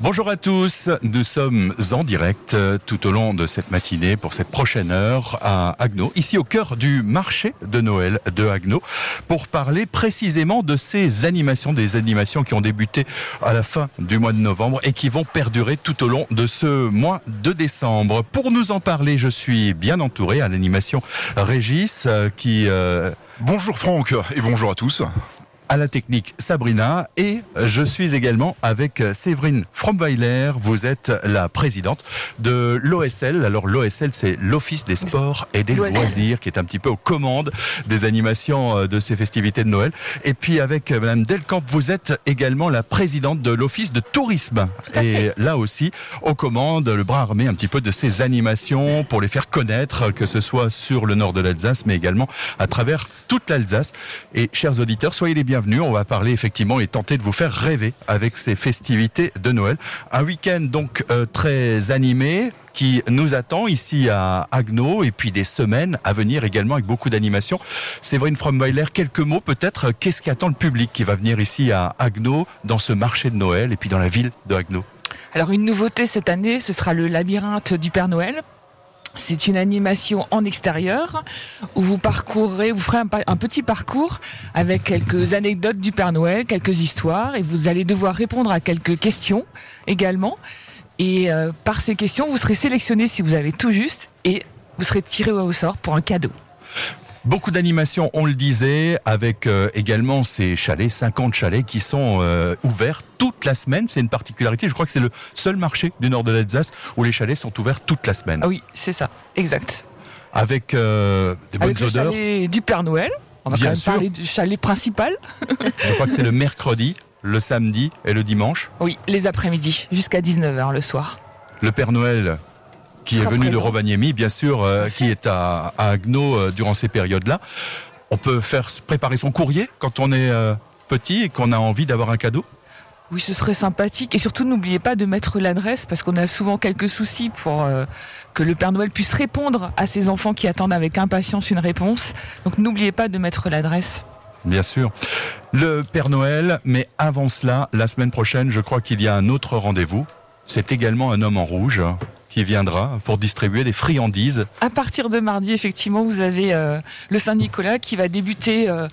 Bonjour à tous, nous sommes en direct euh, tout au long de cette matinée pour cette prochaine heure à Agno, ici au cœur du marché de Noël de Agno, pour parler précisément de ces animations, des animations qui ont débuté à la fin du mois de novembre et qui vont perdurer tout au long de ce mois de décembre. Pour nous en parler, je suis bien entouré à l'animation Régis euh, qui... Euh, bonjour Franck et bonjour à tous à la technique Sabrina et je suis également avec Séverine Fromweiler. Vous êtes la présidente de l'OSL. Alors l'OSL, c'est l'Office des sports et des loisirs qui est un petit peu aux commandes des animations euh, de ces festivités de Noël. Et puis avec euh, Madame Delcamp, vous êtes également la présidente de l'Office de tourisme. Et là aussi, aux commandes, le bras armé un petit peu de ces animations pour les faire connaître, que ce soit sur le nord de l'Alsace, mais également à travers toute l'Alsace. Et chers auditeurs, soyez les bienvenus on va parler effectivement et tenter de vous faire rêver avec ces festivités de Noël. Un week-end donc euh, très animé qui nous attend ici à Agno et puis des semaines à venir également avec beaucoup d'animations. Séverine Fromweiler, quelques mots peut-être. Qu'est-ce qui attend le public qui va venir ici à Agno dans ce marché de Noël et puis dans la ville de Agno? Alors une nouveauté cette année, ce sera le labyrinthe du Père Noël. C'est une animation en extérieur où vous parcourrez, vous ferez un, petit parcours avec quelques anecdotes du Père Noël, quelques histoires, et vous allez devoir répondre à quelques questions également. Et euh, par ces questions, vous serez sélectionné si vous avez tout juste, et vous serez tiré au sort pour un cadeau. Beaucoup d'animations, on le disait, avec euh, également ces chalets, 50 chalets qui sont euh, ouverts toute la semaine. C'est une particularité. Je crois que c'est le seul marché du nord de l'Alsace où les chalets sont ouverts toute la semaine. Ah oui, c'est ça, exact. Avec euh, des bonnes avec le chalet du Père Noël. On va quand même parler du chalet principal. Je crois que c'est le mercredi, le samedi et le dimanche. Oui, les après-midi, jusqu'à 19h le soir. Le Père Noël qui est venu de Rovaniemi, bien sûr, euh, qui est à, Agno euh, durant ces périodes-là. On peut faire préparer son courrier quand on est euh, petit et qu'on a envie d'avoir un cadeau? Oui, ce serait sympathique. Et surtout, n'oubliez pas de mettre l'adresse parce qu'on a souvent quelques soucis pour que le Père Noël puisse répondre à ses enfants qui attendent avec impatience une réponse. Donc n'oubliez pas de mettre l'adresse. Bien sûr. Le Père Noël, mais avant cela, la semaine prochaine, je crois qu'il y a un autre rendez-vous. C'est également un homme en rouge viendra pour distribuer des friandises. À partir de mardi, effectivement, vous avez euh, le Saint-Nicolas qui va débuter euh,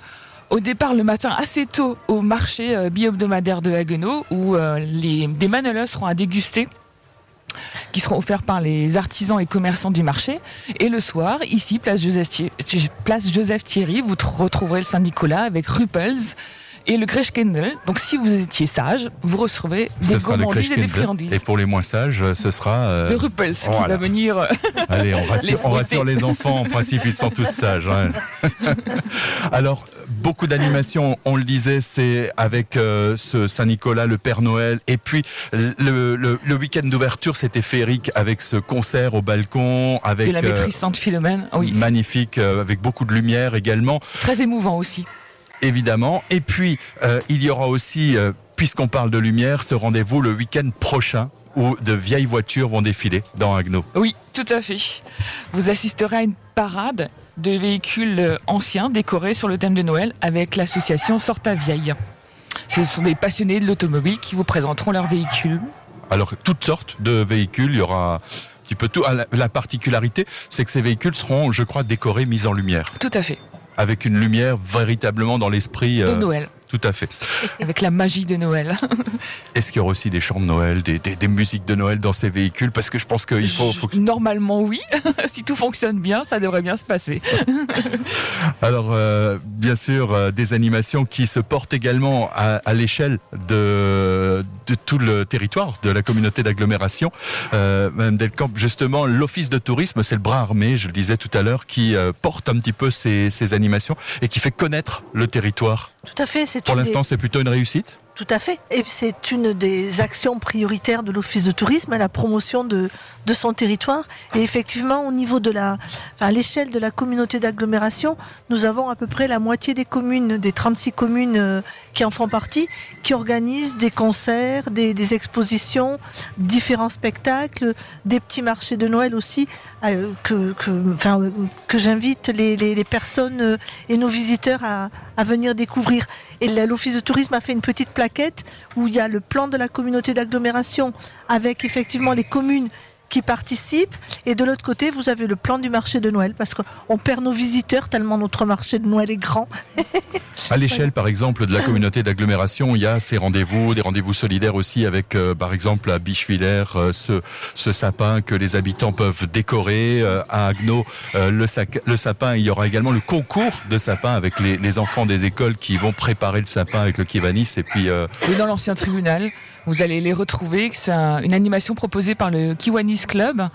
au départ le matin assez tôt au marché euh, bi-hebdomadaire de Haguenau où les, des manolas seront à déguster qui seront offerts par les artisans et commerçants du marché. Et le soir, ici, place Joseph Thierry, Joseph vous retrouverez le Saint-Nicolas avec Ruppels, et le Kendall. Donc si vous étiez sage, vous recevrez des gourmandises et des friandises. Et pour les moins sages, ce sera... Euh, le Ruppels qui va venir... Euh, Allez, on rassure, les, enfants, en principe ils sont tous sages. Hein. Alors, beaucoup d'animations, on le disait, c'est avec euh, ce Saint-Nicolas, le Père Noël, et puis le, le, week-end d'ouverture, c'était féerique avec ce concert au balcon, avec... Et la maîtrise Sainte-Philomène, oui. Magnifique, avec beaucoup de lumière également. Très émouvant aussi évidemment. Et puis, euh, il y aura aussi, euh, puisqu'on parle de lumière, ce rendez-vous le week-end prochain où de vieilles voitures vont défiler dans Agno. Oui, tout à fait. Vous assisterez à une parade de véhicules euh, anciens décorés sur le thème de Noël avec l'association Sorta Vieille. Ce sont des passionnés de l'automobile qui vous présenteront leurs véhicules. Alors, toutes sortes de véhicules, il y aura un petit peu tout. Ah, la particularité, c'est que ces véhicules seront, je crois, décorés, mis en lumière. Tout à fait avec une lumière véritablement dans l'esprit. De euh, Noël. Tout à fait. Avec la magie de Noël. Est-ce qu'il y aura aussi des chants de Noël, des, musiques de Noël dans ces véhicules? Parce que je pense qu'il faut, Normalement, oui. si tout fonctionne bien, ça devrait bien se passer. Alors, euh, bien sûr, euh, des animations qui se portent également à, l'échelle de, de tout le territoire de la communauté d'agglomération. Euh, Madame Delcamp, justement, l'office de tourisme, c'est le bras armé, je le disais tout à l'heure, qui porte un petit peu ces, ces animations et qui fait connaître le territoire. Tout à fait. Pour l'instant, c'est plutôt une réussite? Tout à fait. Et c'est une des actions prioritaires de l'Office de tourisme, la promotion de, de son territoire. Et effectivement, au niveau de la, enfin, à l'échelle de la communauté d'agglomération, nous avons à peu près la moitié des communes, des 36 communes euh, qui en font partie, qui organisent des concerts, des, expositions, différents spectacles, des petits marchés de Noël aussi, euh, que, que, que j'invite les, les, les, personnes euh, et nos visiteurs à, à venir découvrir. Et l'Office de tourisme a fait une petite plaquette où il y a le plan de la communauté d'agglomération avec effectivement les communes qui participent. Et de l'autre côté, vous avez le plan du marché de Noël, parce qu'on perd nos visiteurs tellement notre marché de Noël est grand. à l'échelle, par exemple, de la communauté d'agglomération, il y a ces rendez-vous, des rendez-vous solidaires aussi avec, euh, par exemple, à Bichevillers, euh, ce, ce, sapin que les habitants peuvent décorer. Euh, à Agno, le, le, sapin, il y aura également le concours de sapin avec les, les, enfants des écoles qui vont préparer le sapin avec le Kivanis. Et puis, oui, dans l'ancien tribunal. Vous allez les retrouver. C'est une animation proposée par le Kiwanis Club.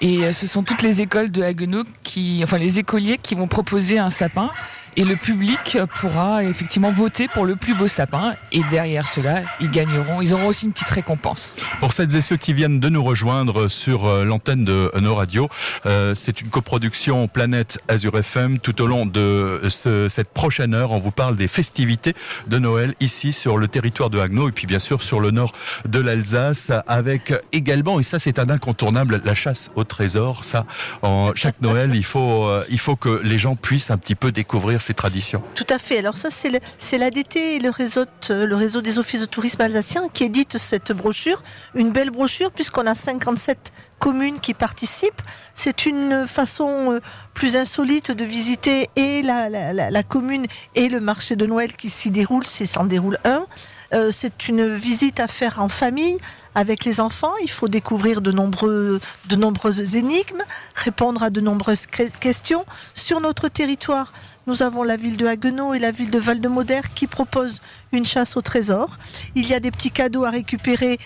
Et ce sont toutes les écoles de Haguenau qui, enfin les écoliers qui vont proposer un sapin et le public pourra effectivement voter pour le plus beau sapin et derrière cela, ils gagneront, ils auront aussi une petite récompense. Pour celles et ceux qui viennent de nous rejoindre sur euh, l'antenne de nos radios, euh, c'est une coproduction Planète Azure FM. Tout au long de ce, cette prochaine heure, on vous parle des festivités de Noël ici sur le territoire de Haguenau et puis bien sûr sur le nord de l'Alsace avec également, et ça c'est un incontournable, la chasse au trésor. Ça, en chaque Noël, il faut, euh, il faut que les gens puissent un petit peu découvrir traditions. Tout à fait. Alors ça, c'est l'ADT le réseau, le réseau des offices de tourisme alsaciens qui édite cette brochure. Une belle brochure puisqu'on a 57 communes qui participent. C'est une façon euh, plus insolite de visiter et la, commune et le marché de Noël qui s'y déroule, c'est s'en déroule un. Euh, c'est une visite à faire en famille avec les enfants. Il faut découvrir de nombreuses énigmes, répondre à de nombreuses questions. Sur notre territoire, nous avons la ville de Haguenau et la ville de Val-de-Moder qui proposent une chasse au trésor. Il y a des petits cadeaux à récupérer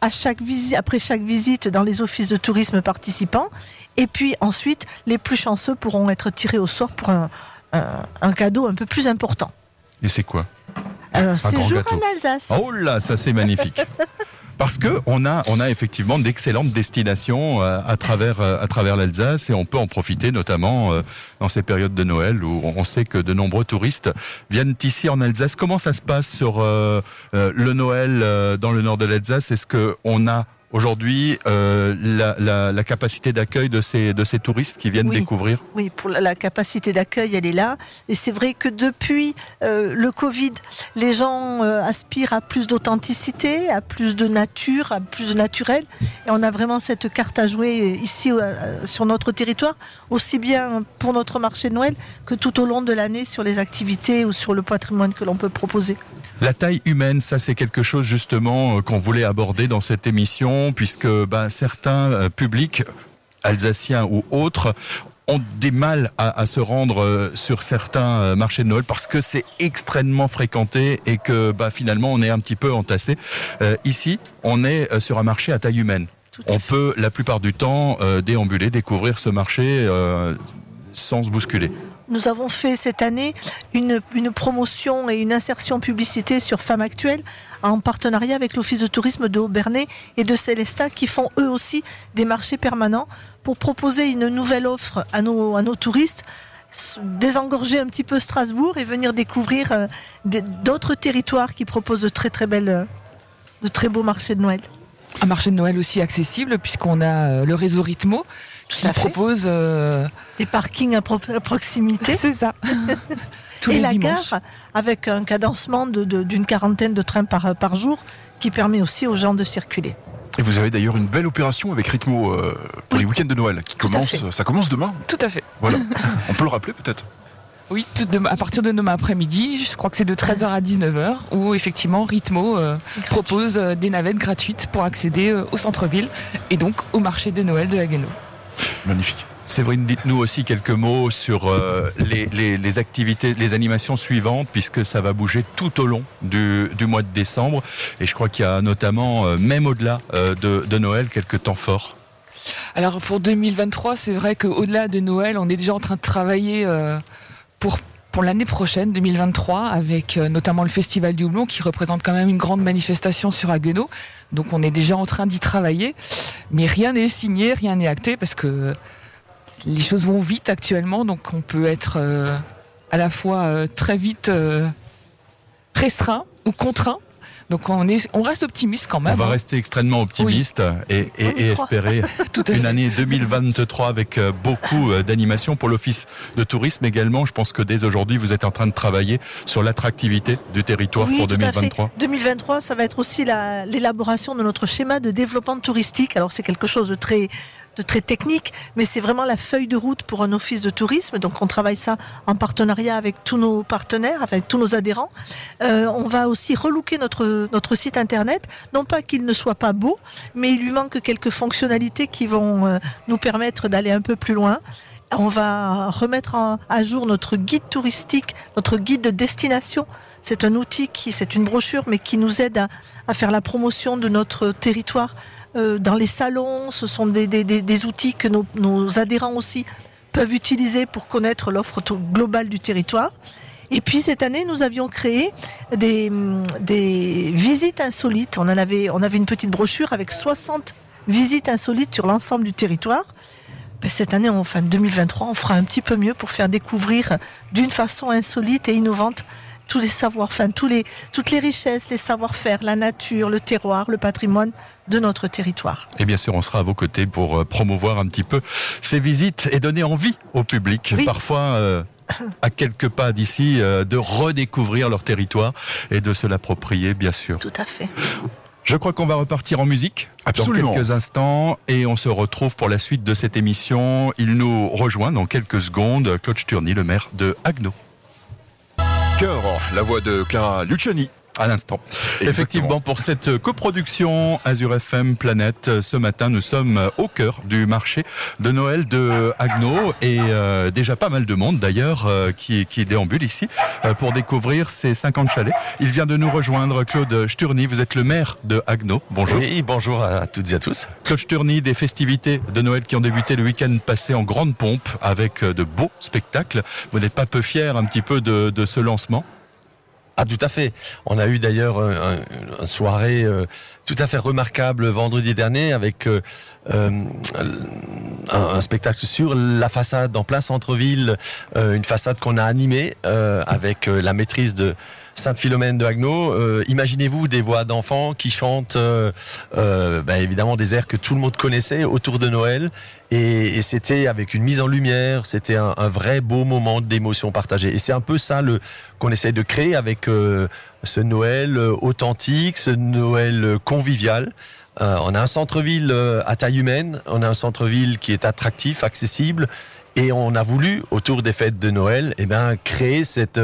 à chaque visite, après chaque visite dans les offices de tourisme participants. Et puis ensuite, les plus chanceux pourront être tirés au sort pour un, un cadeau un peu plus important. Et c'est quoi? Un séjour en Alsace. Oh là, ça c'est magnifique. Parce que on a, on a effectivement d'excellentes destinations euh, à travers, euh, à travers l'Alsace et on peut en profiter notamment euh, dans ces périodes de Noël où on sait que de nombreux touristes viennent ici en Alsace. Comment ça se passe sur le Noël dans le nord de l'Alsace? Est-ce que a aujourd'hui euh, la, la, capacité d'accueil de ces, de ces touristes qui viennent découvrir Oui, pour la, capacité d'accueil, elle est là. Et c'est vrai que depuis euh, le Covid, les gens euh, aspirent à plus d'authenticité, à plus de nature, à plus de naturel. Et on a vraiment cette carte à jouer ici sur notre territoire, aussi bien pour notre marché de Noël que tout au long de l'année sur les activités ou sur le patrimoine que l'on peut proposer. La taille humaine, ça c'est quelque chose justement euh, qu'on voulait aborder dans cette émission, puisque ben, certains euh, publics, alsaciens ou autres, ont des mal à, se rendre euh, sur certains marchés de Noël parce que c'est extrêmement fréquenté et que bah, finalement on est un petit peu entassé. ici, on est sur un marché à taille humaine. On peut la plupart du temps déambuler, découvrir ce marché sans se bousculer nous avons fait cette année une, promotion et une insertion publicité sur Femmes Actuelles en partenariat avec l'Office de tourisme de Haut-Bernay et de Célestat qui font eux aussi des marchés permanents pour proposer une nouvelle offre à nos, touristes désengorger un petit peu Strasbourg et venir découvrir euh, d'autres territoires qui proposent de très très belles, de très beaux marchés de Noël. Un marché de Noël aussi accessible puisqu'on a euh, le réseau Ritmo qui propose euh, des parkings à, proximité. C'est ça. Et la gare avec un cadencement d'une quarantaine de trains par, par jour qui permet aussi aux gens de circuler. Et vous avez d'ailleurs une belle opération avec Ritmo euh, pour les week-ends de Noël qui commence. Ça commence demain. Tout à fait. Voilà. On peut le rappeler peut-être. Oui, à partir de demain après-midi, je crois que c'est de 13h à 19h, où effectivement Ritmo euh, propose des navettes gratuites pour accéder au centre-ville et donc au marché de Noël de Haguenau. Magnifique. Séverine, dites-nous aussi quelques mots sur euh, les, activités, les animations suivantes, puisque ça va bouger tout au long du, mois de décembre. Et je crois qu'il y a notamment, euh, même au-delà euh, de, Noël, quelques temps forts. Alors pour 2023, c'est vrai qu'au-delà de Noël, on est déjà en train de travailler pour pour l'année prochaine, 2023, avec notamment le Festival du Houblon, qui représente quand même une grande manifestation sur Haguenau. Donc on est déjà en train d'y travailler, mais rien n'est signé, rien n'est acté parce que les choses vont vite actuellement, donc on peut être euh, à la fois euh, très vite euh, restreint ou contraint Donc on, est, on reste optimiste quand même. On va hein. rester extrêmement optimiste et, et- et espérer une année 2023 avec euh, beaucoup euh, d'animation pour l'Office de tourisme également. Je pense que dès aujourd'hui, vous êtes en train de travailler sur l'attractivité du territoire Oui, pour tout à fait. 2023. 2023, ça va être aussi la- l'élaboration de notre schéma de développement touristique. Alors c'est quelque chose de très de très technique, mais c'est vraiment la feuille de route pour un office de tourisme. Donc on travaille ça en partenariat avec tous nos partenaires, avec tous nos adhérents. Euh, on va aussi relooker notre site internet, non pas qu'il ne soit pas beau, mais il lui manque quelques fonctionnalités qui vont euh, nous permettre d'aller un peu plus loin. On va remettre à jour notre guide touristique, notre guide de destination. C'est un outil qui, c'est une brochure, mais qui nous aide à faire la promotion de notre territoire euh, dans les salons. Ce sont des, outils que nos, adhérents aussi peuvent utiliser pour connaître l'offre globale du territoire. Et puis cette année, nous avions créé des, visites insolites. On en avait, on avait une petite brochure avec 60 visites insolites sur l'ensemble du territoire. Ben, cette année, en fin 2023, on fera un petit peu mieux pour faire découvrir d'une façon insolite et innovante tous les savoirs, enfin tous les, toutes les richesses, les savoir-faire, la nature, le terroir, le patrimoine de notre territoire. Et bien sûr, on sera à vos côtés pour euh, promouvoir un petit peu ces visites et donner envie au public, Oui. parfois euh, à quelques pas d'ici, euh, de redécouvrir leur territoire et de se l'approprier, bien sûr. Tout à fait. Je crois qu'on va repartir en musique Absolument. dans quelques instants et on se retrouve pour la suite de cette émission. Il nous rejoint dans quelques secondes, Claude Sturny, le maire de Agno. Cœur, la voix de Clara Luciani. À l'instant. Effectivement, pour cette coproduction Azure FM Planète, ce matin, nous sommes au cœur du marché de Noël de Agno et euh, déjà pas mal de monde d'ailleurs euh, qui, qui déambule ici euh, pour découvrir ces 50 chalets. Il vient de nous rejoindre, Claude Sturny. Vous êtes le maire de Agno. Bonjour. Oui, bonjour à toutes et à tous. Claude Sturny, des festivités de Noël qui ont débuté le week-end passé en grande pompe avec euh, de beaux spectacles. Vous n'êtes pas peu fier un petit peu de, de ce lancement? Ah, tout à fait. On a eu d'ailleurs euh, un- une soirée euh, tout à fait remarquable vendredi dernier avec euh, un, spectacle sur la façade en plein centre-ville, une façade qu'on a animée avec la maîtrise de Sainte-Philomène de Haguenau. Euh, Imaginez-vous des voix d'enfants qui chantent euh, euh, bah, évidemment des airs que tout le monde connaissait autour de Noël. Et, et c'était avec une mise en lumière, c'était un, un vrai beau moment d'émotion partagée. Et c'est un peu ça qu'on essaie de créer avec euh, ce Noël euh, authentique, ce Noël convivial. On a un centre-ville à taille humaine, on a un centre-ville qui est attractif, accessible, et on a voulu autour des fêtes de Noël, eh ben créer cette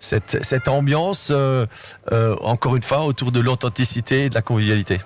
cette, cette ambiance, euh, euh, encore une fois, autour de l'authenticité et de la convivialité.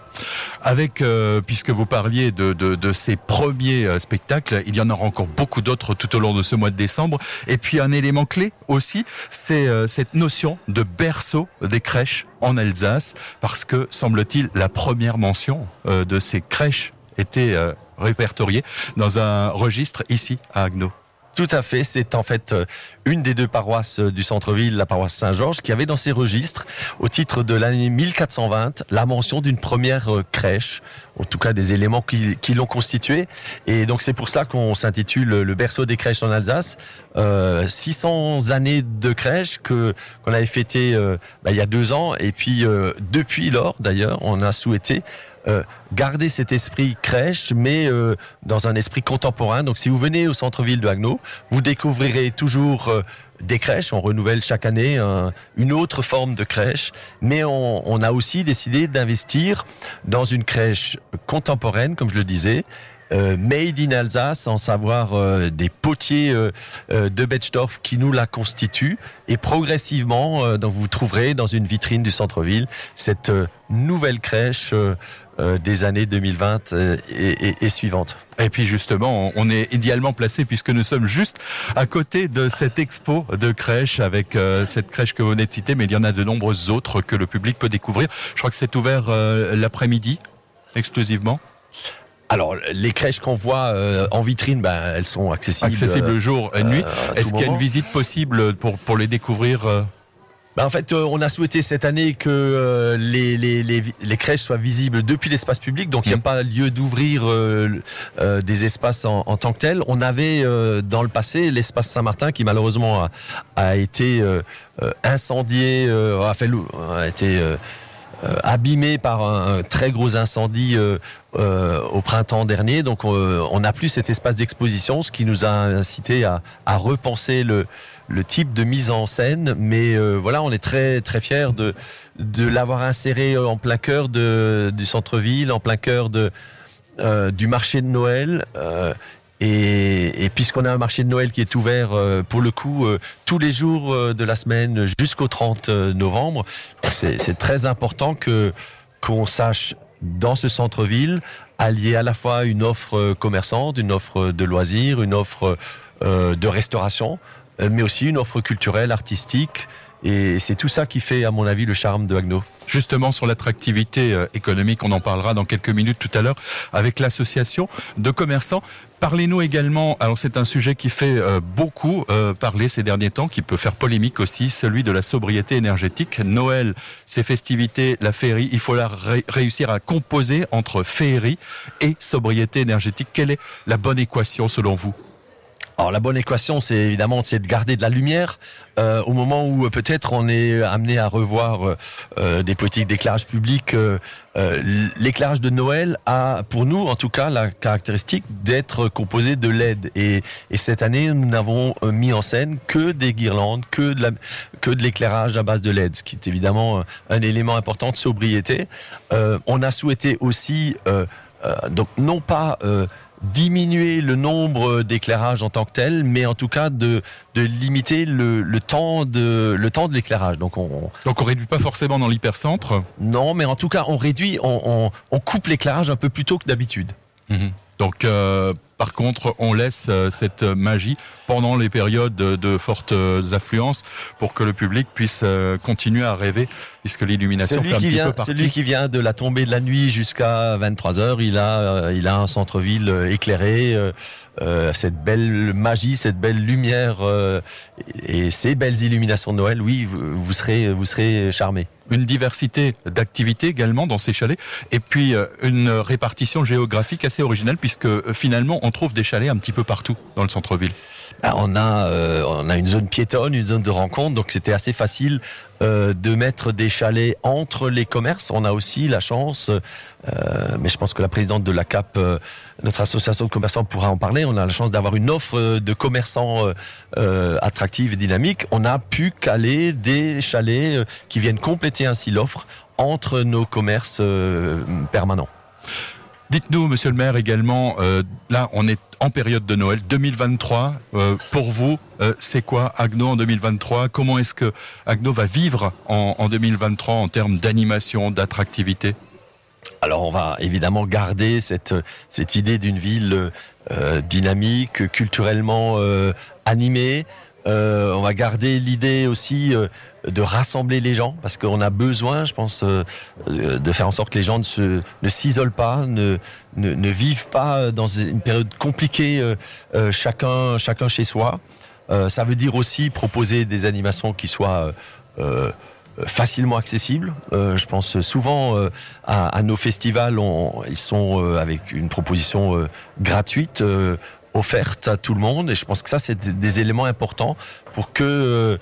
Avec, euh, puisque vous parliez de, de, de ces premiers euh, spectacles, il y en aura encore beaucoup d'autres tout au long de ce mois de décembre. Et puis un élément clé aussi, c'est euh, cette notion de berceau des crèches en Alsace, parce que semble-t-il la première mention de ces crèches était répertoriée dans un registre ici à Agno. Tout à fait, c'est en fait euh, une des deux paroisses euh, du centre-ville, la paroisse Saint-Georges, qui avait dans ses registres, au titre de l'année 1420, la mention d'une première euh, crèche, en tout cas des éléments qui, l'ont constituée. Et donc c'est pour ça qu'on s'intitule le berceau des crèches en Alsace. Euh, 600 années de crèche que qu'on avait fêté bah, il y a deux ans, et puis depuis lors, d'ailleurs, on a souhaité euh, garder cet esprit crèche, mais euh, dans un esprit contemporain. Donc si vous venez au centre-ville de Haguenau, vous découvrirez toujours euh, des crèches. On renouvelle chaque année un- une autre forme de crèche, mais on, on a aussi décidé d'investir dans une crèche contemporaine, comme je le disais. Euh, made in Alsace, en savoir euh, des potiers euh, euh, de Betzdorf qui nous la constituent. Et progressivement, euh, donc vous trouverez dans une vitrine du centre-ville cette nouvelle crèche des années 2020 euh, et, et- et suivantes. Et puis justement, on- est idéalement placé puisque nous sommes juste à côté de cette expo de crèche avec cette crèche que vous venez de citer, mais il y en a de nombreuses autres que le public peut découvrir. Je crois que c'est ouvert l'après-midi exclusivement, Alors, les crèches qu'on voit euh, en vitrine, ben, elles sont accessibles. accessible euh, le jour et nuit. à tout Est-ce qu'il y a une visite possible pour, pour les découvrir euh, Ben, en fait, euh, on a souhaité cette année que euh, les, les, les, les crèches soient visibles depuis l'espace public, donc il n'y a Mhm. pas lieu d'ouvrir euh, euh, des espaces en, en tant que tels. On avait euh, dans le passé l'espace Saint-Martin qui malheureusement a, a été euh, euh, incendié, euh, a, fait, a été euh, euh, abîmé par un, très gros incendie euh, euh, au printemps dernier. Donc euh, on n'a plus cet espace d'exposition, ce qui nous a incité à, repenser le, type de mise en scène. Mais euh, voilà, on est très très fiers de l'avoir inséré en plein cœur du centre-ville, en plein cœur euh, du marché de Noël. euh, et, puisqu'on a un marché de Noël qui est ouvert euh, pour le coup euh, tous les jours euh, de la semaine jusqu'au 30 novembre, c'est très important que qu'on sache dans ce centre-ville allier à la fois une offre commerçante, une offre de loisirs, une offre de restauration, mais aussi une offre culturelle, artistique. Et c'est tout ça qui fait, à mon avis, le charme de Agno. Justement sur l'attractivité euh, économique, on en parlera dans quelques minutes tout à l'heure avec l'association de commerçants. Parlez-nous également, alors c'est un sujet qui fait euh, beaucoup euh, parler ces derniers temps, qui peut faire polémique aussi, celui de la sobriété énergétique. Noël, ses festivités, la féerie, il faut la ré- réussir à composer entre féerie et sobriété énergétique. Quelle est la bonne équation selon vous? Alors la bonne équation, c'est évidemment c'est de garder de la lumière euh, au moment où euh, peut-être on est amené à revoir euh, euh, des politiques d'éclairage public. euh, euh, L'éclairage de Noël a, pour nous en tout cas, la caractéristique d'être composé de LED. Et, et cette année, nous n'avons mis en scène que des guirlandes, que de que de l'éclairage à base de LED, ce qui est évidemment un élément important de sobriété. On a souhaité aussi, donc non pas diminuer le nombre d'éclairages en tant que tel, mais en tout cas de, de limiter le, le temps de le temps de l'éclairage. Donc on, Donc on réduit pas forcément dans l'hypercentre. non, mais en tout cas on réduit, on, on, on coupe l'éclairage un peu plus tôt que d'habitude. Donc, euh, par contre, on laisse euh, cette magie pendant les périodes de, de fortes euh, affluences pour que le public puisse euh, continuer à rêver, puisque l'illumination Celui qui vient, celui qui vient de la tombée de la nuit jusqu'à 23 heures, il a, euh, il a un centre-ville euh, éclairé, euh, cette belle magie, cette belle lumière euh, et ces belles illuminations de Noël. Oui, vous, vous serez, vous serez charmé. Une diversité d'activités également dans ces chalets, et puis une répartition géographique assez originale, puisque finalement on trouve des chalets un petit peu partout dans le centre-ville. Ah, on a euh, on a une zone piétonne, une zone de rencontre, donc c'était assez facile euh, de mettre des chalets entre les commerces. On a aussi la chance, euh, mais je pense que la présidente de la CAP, euh, notre association de commerçants, pourra en parler. On a la chance d'avoir une offre euh, de commerçants euh, attractive et dynamique. On a pu caler des chalets qui viennent compléter ainsi l'offre entre nos commerces permanents. Dites-nous, monsieur le maire, également, euh, là on est en période de Noël 2023. euh, pour vous, euh, c'est quoi Agno en 2023 Comment est-ce que Agno va vivre en, en 2023 en termes d'animation, d'attractivité? Alors on va évidemment garder cette idée d'une ville dynamique, culturellement animée. Euh, on va garder l'idée aussi euh, de rassembler les gens parce qu'on a besoin, je pense, euh, de faire en sorte que les gens ne s'isolent pas, ne, vivent pas dans une période compliquée, chacun chacun chez soi. Ça veut dire aussi proposer des animations qui soient facilement accessibles. Euh, je pense souvent à, nos festivals, ils sont avec une proposition gratuite. Offerte à tout le monde et je pense que ça c'est des, éléments importants pour que euh,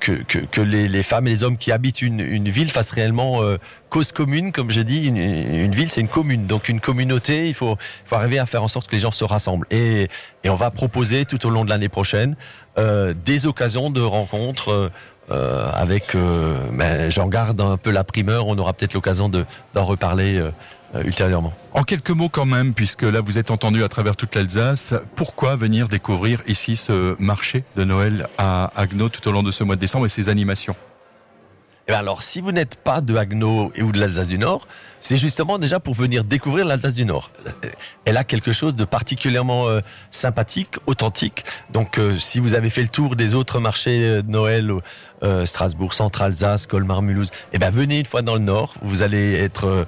que, que, que les, les femmes et les hommes qui habitent une, une ville fassent réellement euh, cause commune, comme j'ai dit, une, une ville c'est une commune, donc une communauté, il faut, faut arriver à faire en sorte que les gens se rassemblent. Et, et on va proposer tout au long de l'année prochaine euh, des occasions de rencontres. euh, avec, euh, ben, j'en garde un peu la primeur, on aura peut-être l'occasion de, d'en reparler euh, ultérieurement. En quelques mots quand même, puisque là vous êtes entendu à travers toute l'Alsace, pourquoi venir découvrir ici ce marché de Noël à Agno tout au long de ce mois de décembre et ses animations? Eh ben alors, si vous n'êtes pas de Haguenau et ou de l'Alsace du Nord, c'est justement déjà pour venir découvrir l'Alsace du Nord. Euh, Elle a quelque chose de particulièrement euh, sympathique, authentique. Donc, euh, si vous avez fait le tour des autres marchés de Noël, Strasbourg, Centre-Alsace, Colmar, Mulhouse, eh ben venez une fois dans le Nord, vous allez être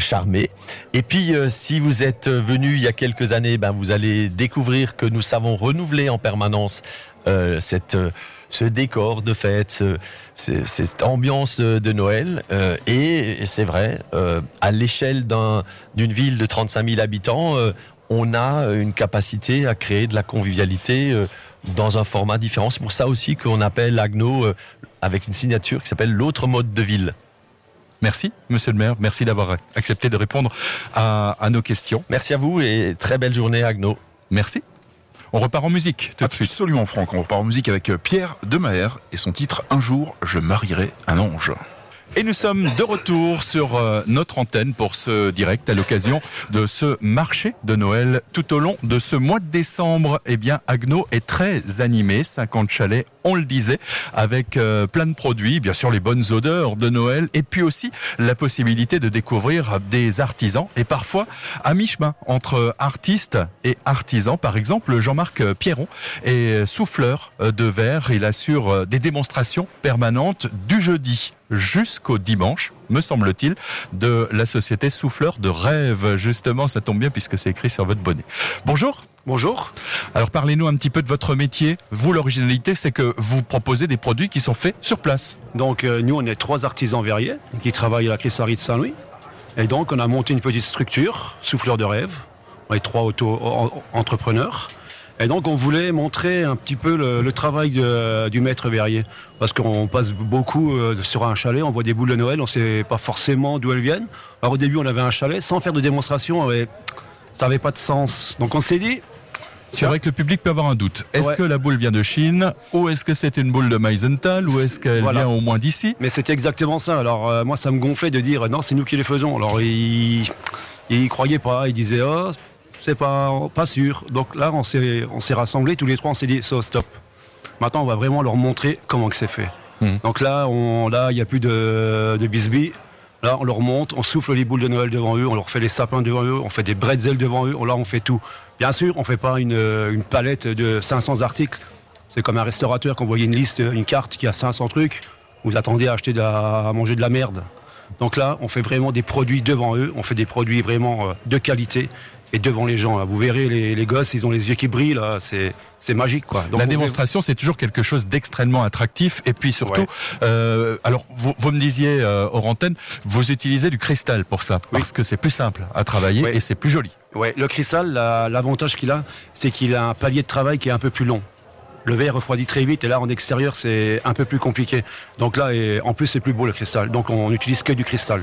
charmé. Et puis, si vous êtes venu il y a quelques années, ben vous allez découvrir que nous savons renouveler en permanence cette ce décor de fête, ce- ce- cette ambiance euh, de Noël. Euh, et, et c'est vrai, euh, à l'échelle d'un- d'une ville de 35 000 habitants, euh, on a une capacité à créer de la convivialité dans un format différent. C'est pour ça aussi qu'on appelle Agno avec une signature qui s'appelle l'autre mode de ville. Merci, monsieur le maire. Merci d'avoir accepté de répondre à, à nos questions. Merci à vous et très belle journée, Agno. Merci. On repart en musique tout de suite. Absolument, Franck. On repart en musique avec euh, Pierre Demaher et son titre Un jour, je marierai un ange. Et nous sommes de retour sur euh, notre antenne pour ce direct à l'occasion de ce marché de Noël tout au long de ce mois de décembre. Eh bien, Agno est très animé, 50 chalets, on le disait, avec euh, plein de produits, bien sûr les bonnes odeurs de Noël, et puis aussi la possibilité de découvrir des artisans, et parfois à mi-chemin entre artistes et artisans. Par exemple, Jean-Marc Pierron est souffleur de verre, il assure des démonstrations permanentes du jeudi jusqu'au dimanche, me semble-t-il, de la société Souffleur de Rêve. Justement, ça tombe bien puisque c'est écrit sur votre bonnet. Bonjour. Bonjour. Alors parlez-nous un petit peu de votre métier. Vous, l'originalité, c'est que vous proposez des produits qui sont faits sur place. Donc euh, nous, on est trois artisans verriers qui travaillent à la cristallerie de Saint-Louis. Et donc, on a monté une petite structure, Souffleur de Rêve. On est trois auto-entrepreneurs. Et donc on voulait montrer un petit peu le, le travail de- du maître verrier. Parce qu'on passe beaucoup euh, sur un chalet, on voit des boules de Noël, on ne sait pas forcément d'où elles viennent. Alors au début on avait un chalet, sans faire de démonstration, ça n'avait pas de sens. Donc on s'est dit, C'est vrai que le public peut avoir un doute. Est-ce Ouais. que la boule vient de Chine ou est-ce que c'est une boule de Meisenthal ou est-ce qu'elle Voilà. vient au moins d'ici? Mais c'était exactement ça. Alors euh, moi ça me gonflait de dire non c'est nous qui les faisons. Alors ils ils croyaient pas, ils disaient oh c'est pas pas sûr. Donc là on s'est on s'est rassemblés tous les trois, on s'est dit so stop. Maintenant on va vraiment leur montrer comment que c'est fait. Hmm. Donc là on là il y a plus de de bisbis. Là on leur monte, on souffle les boules de Noël devant eux, on leur fait les sapins devant eux, on fait des bretzels devant eux. Là on fait tout. Bien sûr on fait pas une une palette de 500 articles. C'est comme un restaurateur quand vous voyez une liste, une carte qui a 500 trucs. Vous attendez à acheter de la- à manger de la merde. Donc là, on fait vraiment des produits devant eux. On fait des produits vraiment euh, de qualité et devant les gens. là. Vous verrez les, les gosses, ils ont les yeux qui brillent. C'est c'est magique quoi. Donc, La on démonstration, c'est toujours quelque chose d'extrêmement attractif. Et puis surtout, Ouais. euh, alors vous, vous me disiez, euh, hors antenne, vous utilisez du cristal pour ça, Oui. parce que c'est plus simple à travailler Oui. et c'est plus joli. Ouais, le cristal, la- l'avantage qu'il a, c'est qu'il a un palier de travail qui est un peu plus long. Le verre refroidit très vite et là en extérieur c'est un peu plus compliqué. Donc là et en plus c'est plus beau le cristal. Donc on n'utilise que du cristal.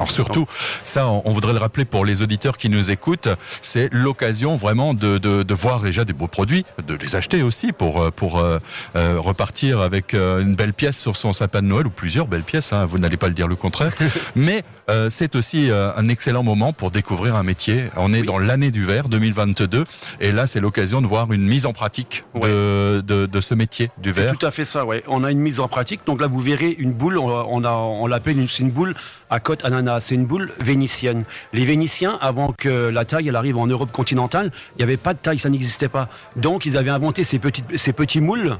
Alors surtout, ça, on on voudrait le rappeler pour les auditeurs qui nous écoutent, c'est l'occasion vraiment de, de, de voir déjà des beaux produits, de les acheter aussi pour, euh, pour euh, euh, repartir avec euh, une belle pièce sur son sapin de Noël ou plusieurs belles pièces, hein, vous n'allez pas le dire le contraire. Mais euh, c'est aussi euh, un excellent moment pour découvrir un métier. On est Oui. dans l'année du verre 2022 et là c'est l'occasion de voir une mise en pratique de, de, de ce métier du C'est verre. tout à fait ça, ouais. On a une mise en pratique. Donc là, vous verrez une boule, on, on, a- on l'appelle une, une boule à côte ananas. C'est une boule vénitienne. Les Vénitiens, avant que la taille elle arrive en Europe continentale, il n'y avait pas de taille, ça n'existait pas. Donc ils avaient inventé ces, petites, ces petits moules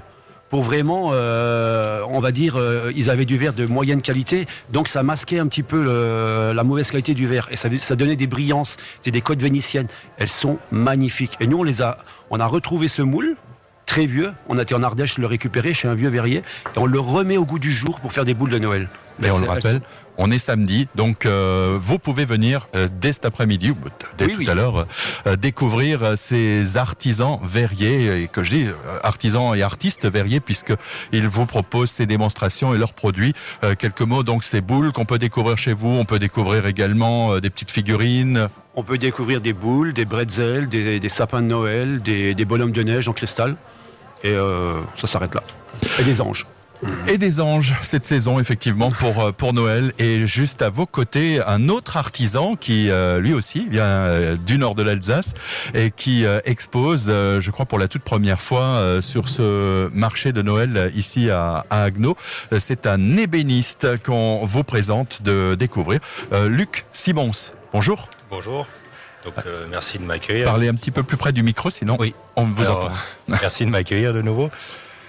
pour vraiment, euh, on va dire, euh, ils avaient du verre de moyenne qualité, donc ça masquait un petit peu le- la mauvaise qualité du verre et ça, ça donnait des brillances. C'est des côtes vénitiennes, elles sont magnifiques. Et nous, on les a, on a retrouvé ce moule très vieux. On a été en Ardèche le récupérer chez un vieux verrier et on le remet au goût du jour pour faire des boules de Noël. Et on le rappelle, on est samedi, donc euh, vous pouvez venir euh, dès cet après-midi, ou dès Oui, tout oui. à l'heure, euh, découvrir ces artisans verriers, et que je dis artisans et artistes verriers, puisqu'ils vous proposent ces démonstrations et leurs produits. Euh, quelques mots, donc ces boules qu'on peut découvrir chez vous, on peut découvrir également euh, des petites figurines. On peut découvrir des boules, des bretzels, des, des sapins de Noël, des, des bonhommes de neige en cristal. Et euh, ça s'arrête là. Et des anges. Et des anges cette saison effectivement pour euh, pour Noël et juste à vos côtés un autre artisan qui euh, lui aussi vient euh, du nord de l'Alsace et qui euh, expose euh, je crois pour la toute première fois euh, sur ce marché de Noël ici à, à Agno Euh, c'est un ébéniste qu'on vous présente de découvrir Euh, Luc Simons bonjour Bonjour. Donc euh, merci de m'accueillir. parlez un petit peu plus près du micro sinon Oui. on vous Alors, entend Merci de m'accueillir de nouveau.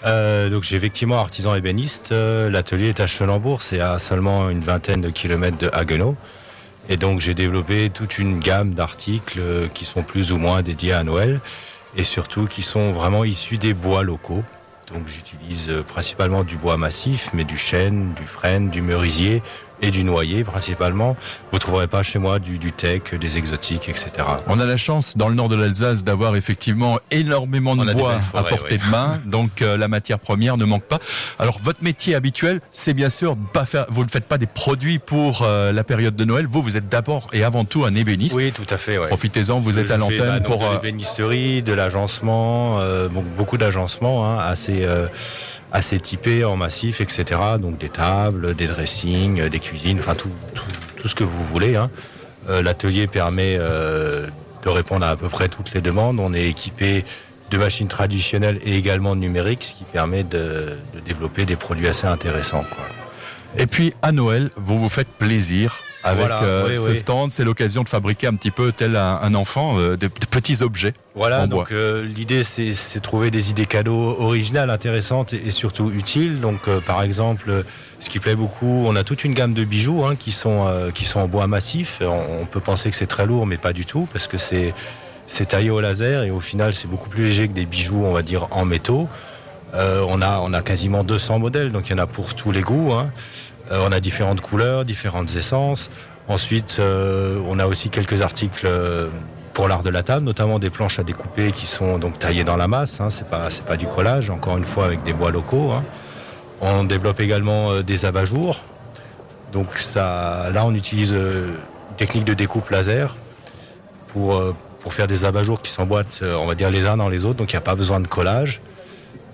Euh, donc j'ai effectivement artisan ébéniste. Euh, L'atelier est à Chelambourg, c'est à seulement une vingtaine de kilomètres de Haguenau. Et donc j'ai développé toute une gamme d'articles euh, qui sont plus ou moins dédiés à Noël et surtout qui sont vraiment issus des bois locaux. Donc j'utilise principalement du bois massif, mais du chêne, du frêne, du merisier, et du noyer principalement. Vous trouverez pas chez moi du, du tech, des exotiques, etc. On a la chance dans le nord de l'Alsace d'avoir effectivement énormément de On bois à portée oui. de main, donc euh, la matière première ne manque pas. Alors votre métier habituel, c'est bien sûr de pas faire, vous ne faites pas des produits pour euh, la période de Noël. Vous, vous êtes d'abord et avant tout un ébéniste. Oui, tout à fait. Ouais. Profitez-en, vous êtes à fais, l'antenne bah, pour. de euh, l'ébénisterie, de l'agencement, euh, bon, beaucoup d'agencements hein, assez euh, assez typés en massif, etc. Donc des tables, des dressings, des cuisines, enfin tout, tout, tout ce que vous voulez. hein. Euh, L'atelier permet euh, de répondre à à peu près toutes les demandes. On est équipé de machines traditionnelles et également numériques, ce qui permet de, de développer des produits assez intéressants. Quoi. Et puis à Noël, vous vous faites plaisir avec Voilà, euh, oui, ce oui. stand. C'est l'occasion de fabriquer un petit peu tel un, un enfant euh, de, de petits objets. Voilà, en donc euh, l'idée c'est c'est trouver des idées cadeaux originales, intéressantes et, et surtout utiles. Donc euh, par exemple, euh, ce qui plaît beaucoup, on a toute une gamme de bijoux hein, qui sont euh, qui sont en bois massif. On, on peut penser que c'est très lourd, mais pas du tout parce que c'est c'est taillé au laser et au final c'est beaucoup plus léger que des bijoux, on va dire en métaux. Euh, on a on a quasiment 200 modèles, donc il y en a pour tous les goûts. hein. Euh, on a différentes couleurs, différentes essences. Ensuite, euh, on a aussi quelques articles euh, pour l'art de la table, notamment des planches à découper qui sont donc taillées dans la masse. Hein, c'est pas du collage, encore une fois avec des bois locaux. hein. On développe également des abat-jours. Donc ça, là, on utilise une technique de découpe laser pour faire des abat-jours qui s'emboîtent, on va dire les uns dans les autres. Donc il n'y a pas besoin de collage.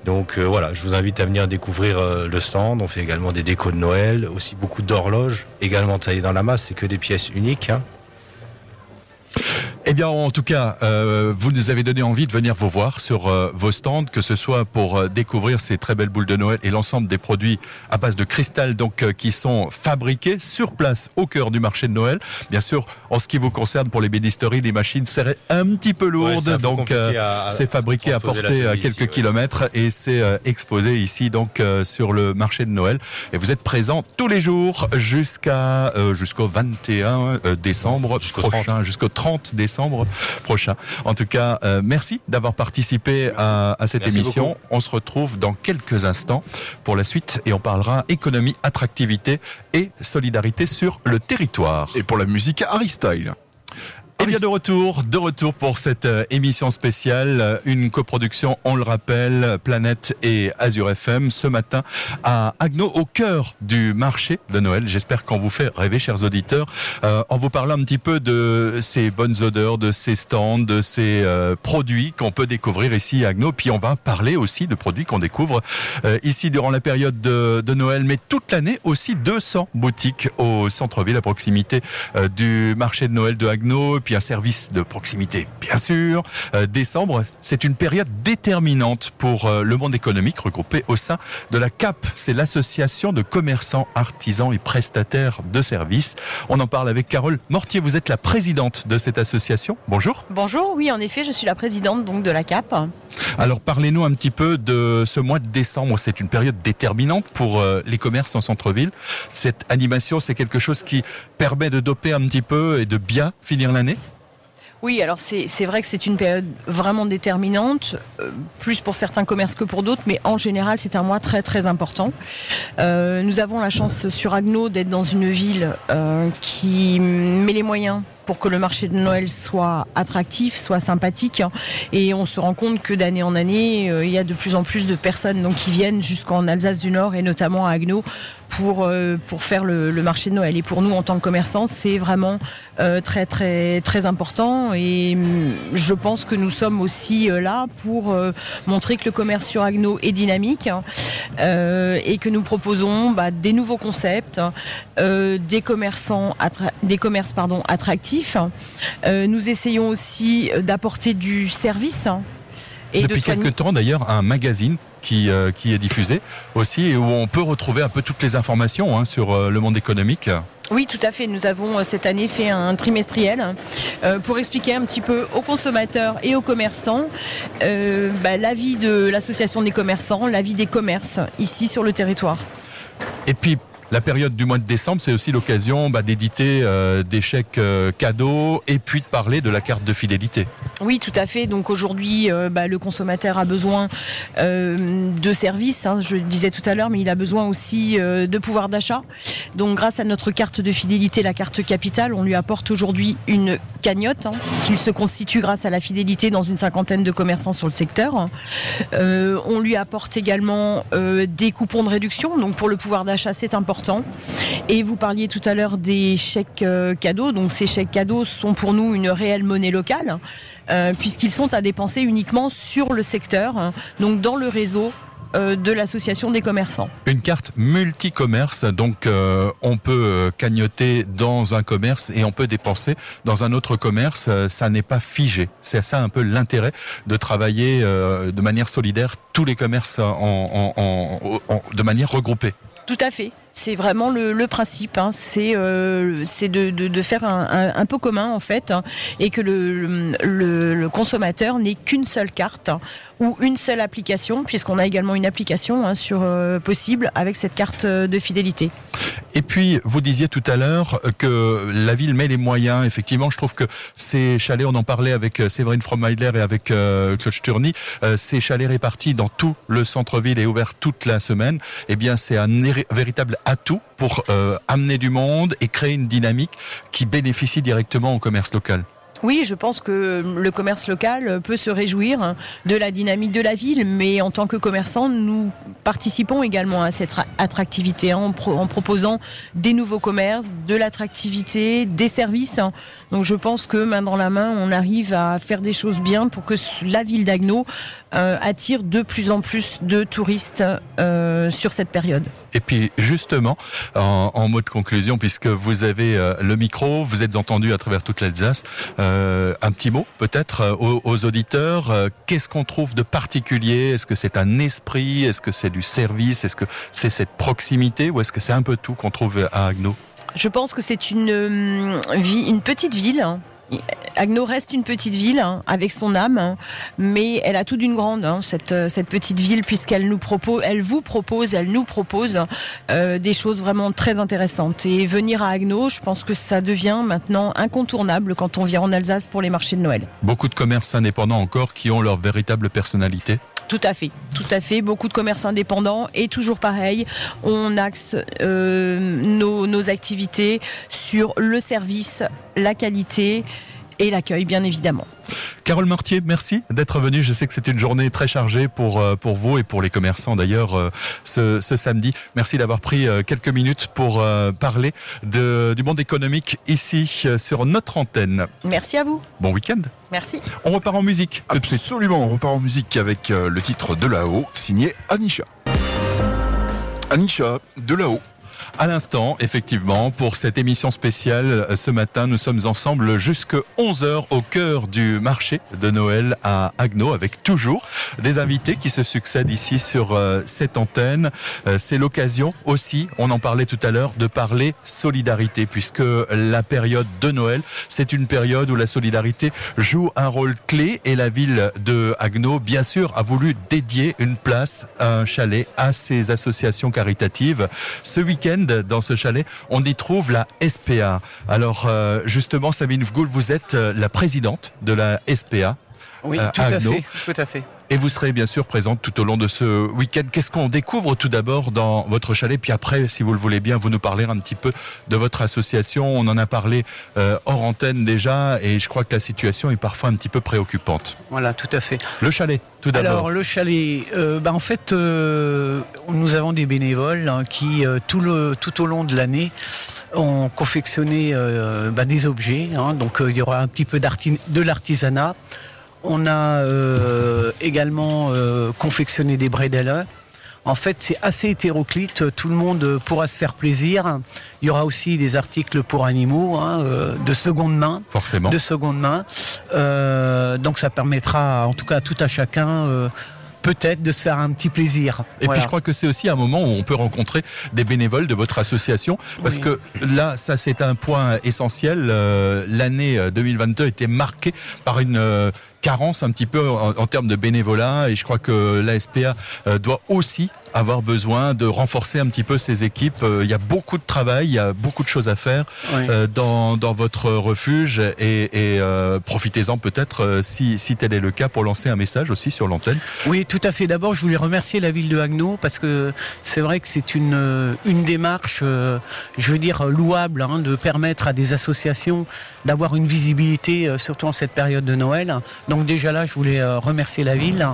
Donc euh, voilà, je vous invite à venir découvrir euh, le stand. On fait également des décos de Noël, aussi beaucoup d'horloges, également taillées dans la masse. C'est que des pièces uniques. hein. Eh bien, en tout cas, euh, vous nous avez donné envie de venir vous voir sur euh, vos stands, que ce soit pour euh, découvrir ces très belles boules de Noël et l'ensemble des produits à base de cristal, donc euh, qui sont fabriqués sur place au cœur du marché de Noël. Bien sûr, en ce qui vous concerne, pour les bénisteries, les machines seraient un petit peu lourdes, donc euh, c'est fabriqué à porter à quelques ici, ouais. kilomètres et c'est exposé ici donc euh, sur le marché de Noël. Et vous êtes présent tous les jours jusqu'à euh, jusqu'au 21 euh, décembre Jusqu'au prochain, jusqu'au 30 décembre prochain. En tout cas, euh, merci d'avoir participé à, à cette Merci émission. beaucoup. On se retrouve dans quelques instants pour la suite et on parlera économie, attractivité et solidarité sur le territoire. Et pour la musique, Harry Style. Et bien de retour, de retour pour cette euh, émission spéciale, euh, une coproduction, on le rappelle, Planète et Azure FM, ce matin à Agno, au cœur du marché de Noël. J'espère qu'on vous fait rêver, chers auditeurs, euh, en vous parlant un petit peu de ces bonnes odeurs, de ces stands, de ces euh, produits qu'on peut découvrir ici à Agno. Puis on va parler aussi de produits qu'on découvre euh, ici durant la période de, de Noël, mais toute l'année aussi 200 boutiques au centre-ville à proximité euh, du marché de Noël de Agno, puis un service de proximité, bien sûr. Euh, décembre, c'est une période déterminante pour euh, le monde économique regroupé au sein de la CAP. C'est l'association de commerçants, artisans et prestataires de services. On en parle avec Carole Mortier. Vous êtes la présidente de cette association. Bonjour. Bonjour, oui, en effet, je suis la présidente donc de la CAP. Alors parlez-nous un petit peu de ce mois de décembre. C'est une période déterminante pour euh, les commerces en centre-ville. Cette animation, c'est quelque chose qui permet de doper un petit peu et de bien finir l'année. Oui, alors c'est vrai que c'est une période vraiment déterminante, euh, plus pour certains commerces que pour d'autres, mais en général c'est un mois très très important. Euh, nous avons la chance sur Agno d'être dans une ville euh, qui met les moyens pour que le marché de Noël soit attractif, soit sympathique. Et on se rend compte que d'année en année, euh, il y a de plus en plus de personnes donc, qui viennent jusqu'en Alsace du Nord et notamment à Agno pour, euh, pour faire le, marché de Noël. Et pour nous, en tant que commerçants, c'est vraiment euh, très très très important. Et hum, je pense que nous sommes aussi là pour montrer que le commerce sur Agno est dynamique hein, et que nous proposons bah, des nouveaux concepts, des commerçants, des commerces pardon attractifs. Euh, nous essayons aussi euh, d'apporter du service. hein, Et Depuis de quelques temps d'ailleurs, un magazine qui, euh, qui est diffusé aussi et où on peut retrouver un peu toutes les informations hein, sur euh, le monde économique. Oui, tout à fait. Nous avons cette année fait un trimestriel euh, pour expliquer un petit peu aux consommateurs et aux commerçants bah, l'avis de l'association des commerçants, l'avis des commerces ici sur le territoire. Et puis La période du mois de décembre, c'est aussi l'occasion bah, d'éditer euh, des chèques euh, cadeaux et puis de parler de la carte de fidélité. Oui, tout à fait. Donc aujourd'hui, euh, bah, le consommateur a besoin de services, hein, je le disais tout à l'heure, mais il a besoin aussi de pouvoir d'achat. Donc grâce à notre carte de fidélité, la carte capitale, on lui apporte aujourd'hui une cagnotte hein, qu'il se constitue grâce à la fidélité dans une cinquantaine de commerçants sur le secteur. On lui apporte également des coupons de réduction. Donc pour le pouvoir d'achat, c'est important. Et vous parliez tout à l'heure des chèques euh, cadeaux. Donc ces chèques cadeaux sont pour nous une réelle monnaie locale. euh, puisqu'ils sont à dépenser uniquement sur le secteur, hein, donc dans le réseau euh, de l'association des commerçants. Une carte multi-commerce, donc euh, on peut cagnoter dans un commerce et on peut dépenser dans un autre commerce. Ça n'est pas figé. C'est ça un peu l'intérêt de travailler de manière solidaire tous les commerces en, en- en- en- de manière regroupée. Tout à fait. C'est vraiment le, principe. hein. C'est euh, c'est de, de- faire un, un- pot commun en fait, hein, et que le, le- consommateur n'ait qu'une seule carte hein, ou une seule application, puisqu'on a également une application sur euh, possible avec cette carte euh, de fidélité. Et puis, vous disiez tout à l'heure que la ville met les moyens. Effectivement, je trouve que ces chalets, on en parlait avec Séverine Frommeidler et avec euh, Claude Sturny, ces chalets répartis dans tout le centre-ville et ouverts toute la semaine, eh bien, c'est un éri- véritable atout pour euh, amener du monde et créer une dynamique qui bénéficie directement au commerce local. Oui, je pense que le commerce local peut se réjouir de la dynamique de la ville, mais en tant que commerçant, nous participons également à cette ra- attractivité en, pro- en proposant des nouveaux commerces, de l'attractivité, des services. Donc je pense que main dans la main, on arrive à faire des choses bien pour que la ville d'Agno euh, attire de plus en plus de touristes euh, sur cette période. Et puis justement, en, en mot de conclusion, puisque vous avez euh, le micro, vous êtes entendu à travers toute l'Alsace, un petit mot peut-être euh, aux, auditeurs. euh, Qu'est-ce qu'on trouve de particulier? Est-ce que c'est un esprit? Est-ce que c'est du service? Est-ce que c'est cette proximité? Ou est-ce que c'est un peu tout qu'on trouve à Agno? Je pense que c'est euh, une petite ville. hein. Agno reste une petite ville hein, avec son âme, hein, mais elle a tout d'une grande hein, cette, euh, cette petite ville puisqu'elle nous propose, elle vous propose, elle nous propose euh, des choses vraiment très intéressantes. Et venir à Agno, je pense que ça devient maintenant incontournable quand on vient en Alsace pour les marchés de Noël. Beaucoup de commerces indépendants encore qui ont leur véritable personnalité. Tout à fait, tout à fait. Beaucoup de commerces indépendants et toujours pareil, on axe euh, nos, nos activités sur le service, la qualité et l'accueil, bien évidemment. Carole Martier, merci d'être venue. Je sais que c'est une journée très chargée pour, euh, pour vous et pour les commerçants d'ailleurs euh, ce, ce samedi. Merci d'avoir pris euh, quelques minutes pour parler de, du monde économique ici sur notre antenne. Merci à vous. Bon week-end. Merci. On repart en musique tout. Absolument, on repart en musique avec le titre De là-haut, signé Anisha. Anisha, De là-haut. À l'instant, effectivement, pour cette émission spéciale, ce matin, nous sommes ensemble jusque 11h au cœur du marché de Noël à Agno avec toujours des invités qui se succèdent ici sur euh, cette antenne. Euh, C'est l'occasion aussi, on en parlait tout à l'heure, de parler solidarité puisque la période de Noël, c'est une période où la solidarité joue un rôle clé et la ville de Agno, bien sûr, a voulu dédier une place, un chalet à ces associations caritatives. Ce week-end, dans ce chalet, on y trouve la SPA. Alors, euh, justement, Sabine Vgoul, vous êtes euh, la présidente de la SPA. Oui, Euh, tout à Agno. fait, tout à fait. Et vous serez bien sûr présente tout au long de ce week-end. Qu'est-ce qu'on découvre tout d'abord dans votre chalet? Puis après, si vous le voulez bien, vous nous parler un petit peu de votre association. On en a parlé euh, hors antenne déjà et je crois que la situation est parfois un petit peu préoccupante. Voilà, tout à fait. Le chalet, tout d'abord. Alors le chalet, euh, bah, en fait, euh, nous avons des bénévoles hein, qui tout le tout au long de l'année ont confectionné bah, des objets. hein. donc il y aura un petit peu de l'artisanat. On a euh, également euh, confectionné des bredelles. En fait, c'est assez hétéroclite. Tout le monde pourra se faire plaisir. Il y aura aussi des articles pour animaux hein, euh, de seconde main Forcément. de seconde main. Euh, donc ça permettra en tout cas à tout à chacun euh, peut-être de se faire un petit plaisir. Et Voilà. puis je crois que c'est aussi un moment où on peut rencontrer des bénévoles de votre association, parce Oui. que là, ça c'est un point essentiel. Euh, L'année euh, 2022 était marquée par une euh, carence un petit peu en, termes de bénévolat, et je crois que la SPA euh, doit aussi avoir besoin de renforcer un petit peu ces équipes. Euh, Il y a beaucoup de travail, il y a beaucoup de choses à faire euh, dans, dans votre refuge et, et, euh, profitez-en peut-être si, si tel est le cas pour lancer un message aussi sur l'antenne. Oui, tout à fait. D'abord, je voulais remercier la ville de Haguenau parce que c'est vrai que c'est une, une démarche, je veux dire, louable hein, de permettre à des associations d'avoir une visibilité, surtout en cette période de Noël. Donc déjà là, je voulais remercier la ville.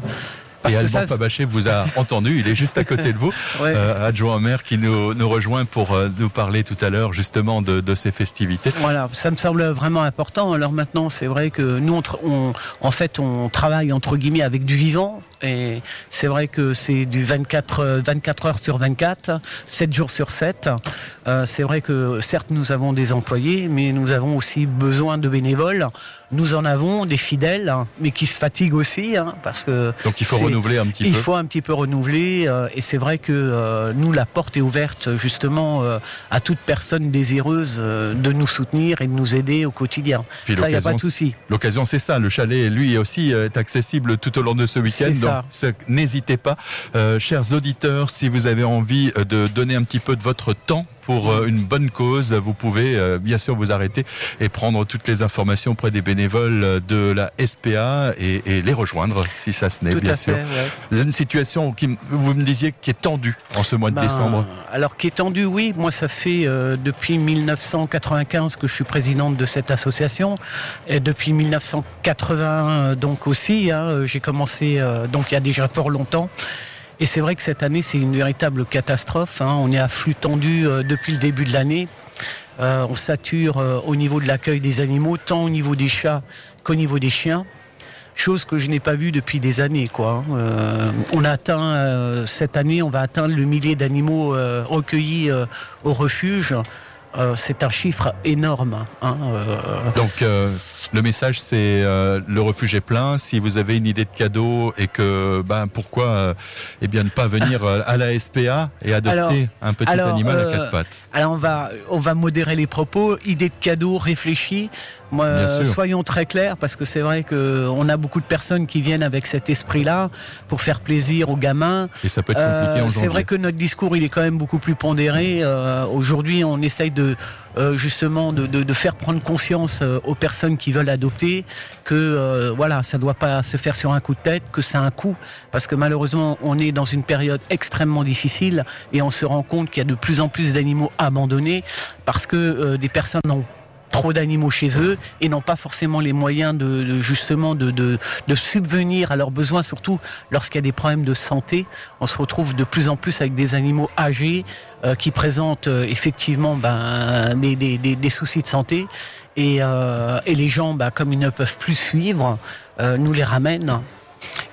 Parce et Alban Fabaché vous a entendu, il est juste à côté de vous, Ouais. euh, adjoint au maire qui nous, nous rejoint pour euh, nous parler tout à l'heure justement de, de ces festivités. Voilà, ça me semble vraiment important. Alors maintenant, c'est vrai que nous, on, on- en fait, on travaille entre guillemets avec du vivant. Et c'est vrai que c'est du 24, euh, 24 heures sur 24, 7 jours sur 7. Euh, c'est vrai que certes, nous avons des employés, mais nous avons aussi besoin de bénévoles. Nous en avons des fidèles, hein, mais qui se fatiguent aussi, hein, parce que Donc il faut renouveler un petit il peu. faut un petit peu renouveler euh, et c'est vrai que euh, nous la porte est ouverte justement euh, à toute personne désireuse euh, de nous soutenir et de nous aider au quotidien. Puis ça, il n'y a pas de souci. L'occasion, c'est ça. Le chalet, lui aussi, euh, est accessible tout au long de ce week-end. N'hésitez pas, euh, chers auditeurs, si vous avez envie euh, de donner un petit peu de votre temps pour euh, une bonne cause, vous pouvez euh, bien sûr vous arrêter et prendre toutes les informations auprès des bénévoles euh, de la SPA et, et les rejoindre, si ça se n'est, bien sûr. fait. ouais. Une situation qui, vous me disiez, qui est tendue en ce mois de Ben, décembre. Alors qui est tendu, oui. Moi, ça fait euh, depuis 1995 que je suis présidente de cette association. Et depuis 1980, euh, donc aussi, hein, j'ai commencé euh, donc il y a déjà fort longtemps. Et c'est vrai que cette année, c'est une véritable catastrophe. hein. On est à flux tendu euh, depuis le début de l'année. Euh, on sature euh, au niveau de l'accueil des animaux, tant au niveau des chats qu'au niveau des chiens. Chose que je n'ai pas vue depuis des années, quoi. hein. On a atteint cette année, on va atteindre le millier d'animaux recueillis au refuge. Euh, c'est un chiffre énorme. hein. Euh, Donc euh, le message c'est euh, le refuge est plein. Si vous avez une idée de cadeau et que ben pourquoi euh, eh bien ne pas venir à la SPA et adopter Alors- un petit alors, animal à quatre pattes. Alors on va, on va modérer les propos, idée de cadeau, réfléchi. Moi, soyons très clairs parce que c'est vrai que on a beaucoup de personnes qui viennent avec cet esprit-là pour faire plaisir aux gamins. Et ça peut être compliqué Euh, c'est vrai que notre discours il est quand même beaucoup plus pondéré. Euh, Aujourd'hui, on essaye de euh, justement de, de- de faire prendre conscience euh, aux personnes qui veulent adopter que euh, voilà, ça doit pas se faire sur un coup de tête, que c'est un coût, parce que malheureusement, on est dans une période extrêmement difficile et on se rend compte qu'il y a de plus en plus d'animaux abandonnés parce que des personnes ont trop d'animaux chez eux et n'ont pas forcément les moyens de, justement de, subvenir à leurs besoins, surtout lorsqu'il y a des problèmes de santé. On se retrouve de plus en plus avec des animaux âgés euh, qui présentent euh, effectivement ben, des, soucis de santé et, euh, les gens, ben, comme ils ne peuvent plus suivre, nous les ramènent.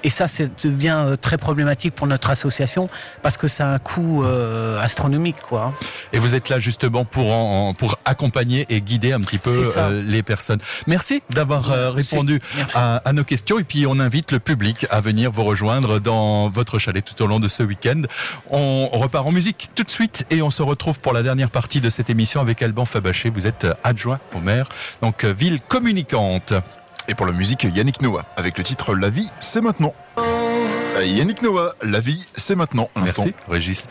Et ça, c'est devient euh, très problématique pour notre association parce que ça a un coût euh, astronomique, quoi. Et vous êtes là justement pour en- en- pour accompagner et guider un petit peu euh, les personnes. Merci d'avoir euh, répondu à, à nos questions et puis on invite le public à venir vous rejoindre dans votre chalet tout au long de ce week-end. On repart en musique tout de suite et on se retrouve pour la dernière partie de cette émission avec Alban Fabaché. Vous êtes adjoint au maire, donc ville communicante. Et pour la musique, Yannick Noah, avec le titre La vie, c'est maintenant. Euh, Yannick Noah, La vie, c'est maintenant. Merci, Régis.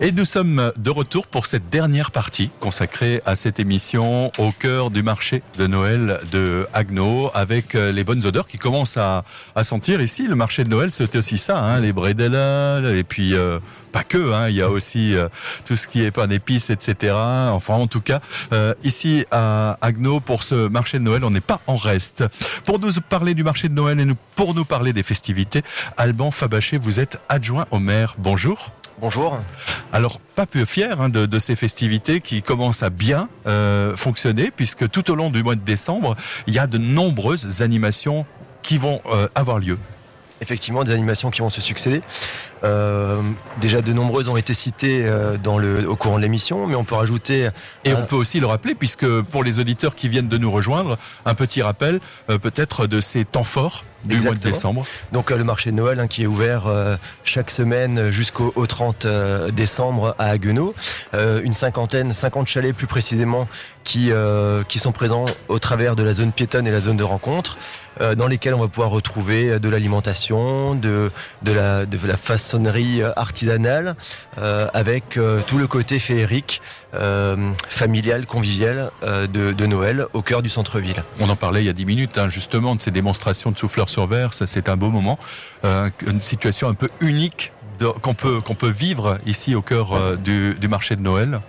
Et nous sommes de retour pour cette dernière partie consacrée à cette émission au cœur du marché de Noël de Agno avec euh, les bonnes odeurs qui commencent à, à sentir ici. Le marché de Noël, c'était aussi ça, hein, les bredela et puis euh, pas que, hein, il y a aussi euh, tout ce qui est pain d'épices, etc. Enfin, en tout cas, euh, ici à Agno, pour ce marché de Noël, on n'est pas en reste. Pour nous parler du marché de Noël et nous, pour nous parler des festivités, Alban Fabaché, vous êtes adjoint au maire. Bonjour. Bonjour. Alors, pas peu fier hein, de, de ces festivités qui commencent à bien euh, fonctionner, puisque tout au long du mois de décembre, il y a de nombreuses animations qui vont euh, avoir lieu. Effectivement, des animations qui vont se succéder. Euh, déjà, de nombreuses ont été citées euh, dans le, au courant de l'émission, mais on peut rajouter. Et on peut aussi le rappeler, puisque pour les auditeurs qui viennent de nous rejoindre, un petit rappel euh, peut-être de ces temps forts du mois de décembre. Donc le marché de Noël hein, qui est ouvert euh, chaque semaine jusqu'au au 30 euh, décembre à Haguenau. Euh, une cinquantaine, 50 chalets plus précisément qui, euh, qui sont présents au travers de la zone piétonne et la zone de rencontre. Euh, dans lesquels on va pouvoir retrouver euh, de l'alimentation, de, la, façonnerie euh, artisanale, avec tout le côté féerique, familial, convivial de, Noël au cœur du centre-ville. On en parlait il y a 10 minutes, hein, justement, de ces démonstrations de souffleurs sur verre. C'est un beau moment. Une situation un peu unique qu'on peut, vivre ici au cœur du marché de Noël.